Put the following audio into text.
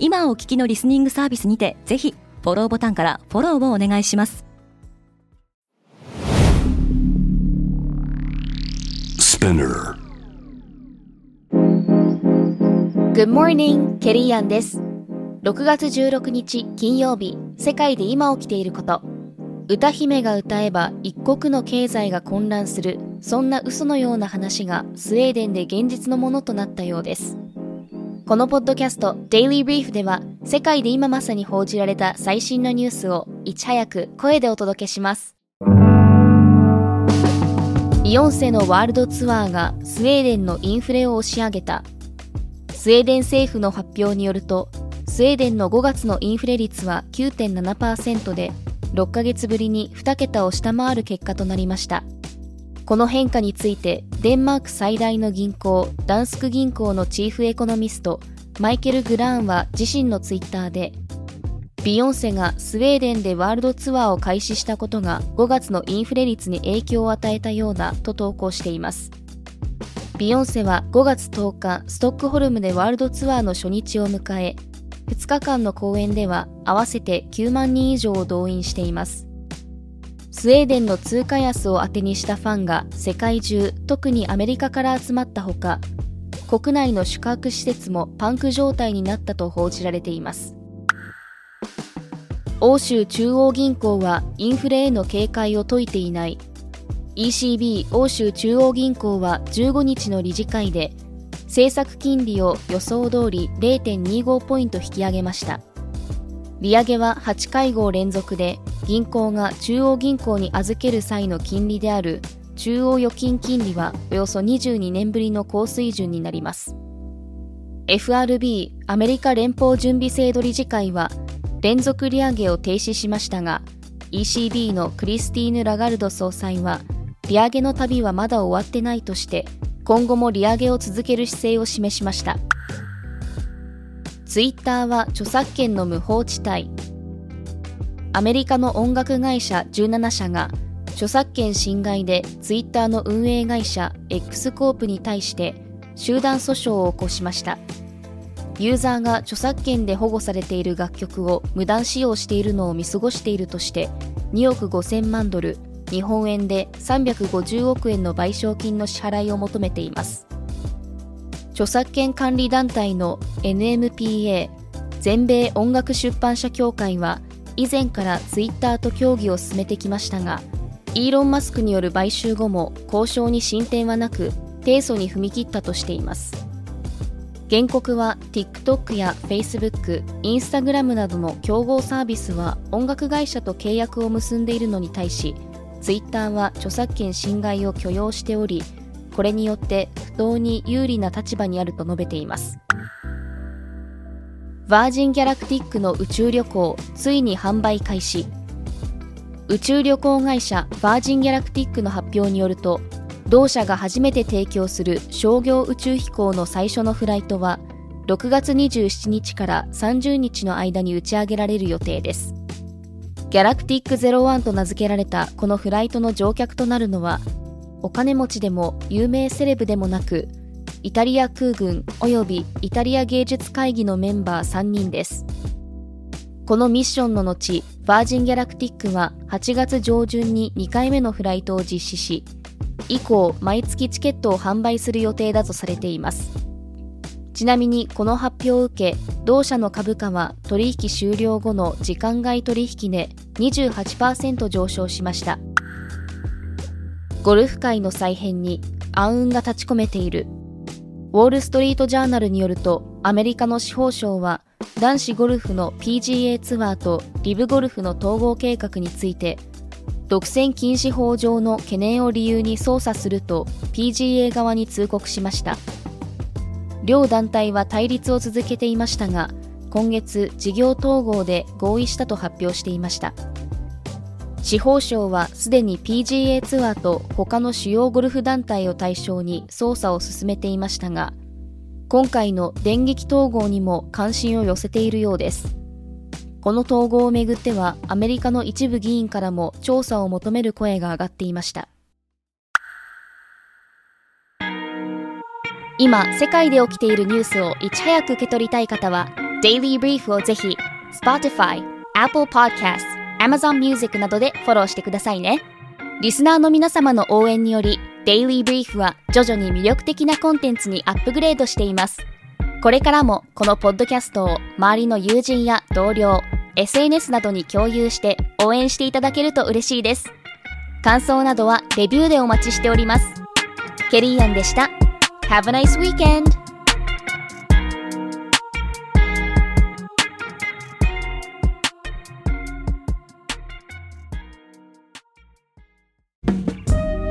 今お聞きのリスニングサービスにてぜひフォローボタンからフォローをお願いします Spinner. Good morning, ケリーアンです。6月16日金曜日、世界で今起きていること。歌姫が歌えば一国の経済が混乱する、そんな嘘のような話がスウェーデンで現実のものとなったようです。このポッドキャスト Daily Brief では世界で今まさに報じられた最新のニュースをいち早く声でお届けします。ビヨンセのワールドツアーがスウェーデンのインフレを押し上げた。スウェーデン政府の発表によると、スウェーデンの5月のインフレ率は9.7%で、6ヶ月ぶりに2桁を下回る結果となりました。この変化について、デンマーク最大の銀行、ダンスク銀行のチーフエコノミスト、マイケル・グラーンは自身のツイッターで、ビヨンセがスウェーデンでワールドツアーを開始したことが5月のインフレ率に影響を与えたようだと投稿しています。ビヨンセは5月10日、ストックホルムでワールドツアーの初日を迎え、2日間の公演では合わせて9万人以上を動員しています。スウェーデンの通貨安を当てにしたファンが世界中、特にアメリカから集まったほか、国内の宿泊施設もパンク状態になったと報じられています。欧州中央銀行はインフレへの警戒を解いていない ECB 欧州中央銀行は15日の理事会で政策金利を予想通り0.25ポイント引き上げました利上げは8会合連続で銀行が中央銀行に預ける際の金利である中央預金金利はおよそ22年ぶりの高水準になります。FRB アメリカ連邦準備制度理事会は連続利上げを停止しましたが ECB のクリスティーヌ・ラガルド総裁は利上げの旅はまだ終わってないとして今後も利上げを続ける姿勢を示しました。ツイッターは著作権の無法地帯。アメリカの音楽会社17社が著作権侵害でツイッターの運営会社 X コープに対して集団訴訟を起こしました。ユーザーが著作権で保護されている楽曲を無断使用しているのを見過ごしているとして2億5000万ドル日本円で350億円の賠償金の支払いを求めています。著作権管理団体の NMPA 全米音楽出版社協会は以前からツイッターと協議を進めてきましたがイーロン・マスクによる買収後も交渉に進展はなく提訴に踏み切ったとしています。原告は TikTok や Facebook、Instagram などの競合サービスは音楽会社と契約を結んでいるのに対し Twitter は著作権侵害を許容しておりこれによって不当に有利な立場にあると述べています。バージン・ギャラクティックの宇宙旅行ついに販売開始。宇宙旅行会社バージン・ギャラクティックの発表によると同社が初めて提供する商業宇宙飛行の最初のフライトは6月27日から30日の間に打ち上げられる予定です。ギャラクティック01と名付けられたこのフライトの乗客となるのはお金持ちでも有名セレブでもなくイタリア空軍及びイタリア芸術会議のメンバー3人です。このミッションの後バージン・ギャラクティックは8月上旬に2回目のフライトを実施し以降毎月チケットを販売する予定だとされています。ちなみにこの発表を受け同社の株価は取引終了後の時間外取引で28%上昇しました。ゴルフ界の再編に暗雲が立ち込めている。ウォール・ストリート・ジャーナルによるとアメリカの司法省は男子ゴルフの PGA ツアーとリブゴルフの統合計画について独占禁止法上の懸念を理由に捜査すると PGA 側に通告しました。両団体は対立を続けていましたが今月事業統合で合意したと発表していました。司法省はすでに PGA ツアーと他の主要ゴルフ団体を対象に捜査を進めていましたが今回の電撃統合にも関心を寄せているようです。この統合をめぐってはアメリカの一部議員からも調査を求める声が上がっていました。今世界で起きているニュースをいち早く受け取りたい方は Daily Brief をぜひ Spotify、Apple Podcast、Amazon Music などでフォローしてくださいねリスナーの皆様の応援により Daily Brief は徐々に魅力的なコンテンツにアップグレードしていますこれからもこのポッドキャストを周りの友人や同僚 SNS などに共有して応援していただけると嬉しいです。感想などはレビューでお待ちしております。ケリーアンでした。Have a nice weekend!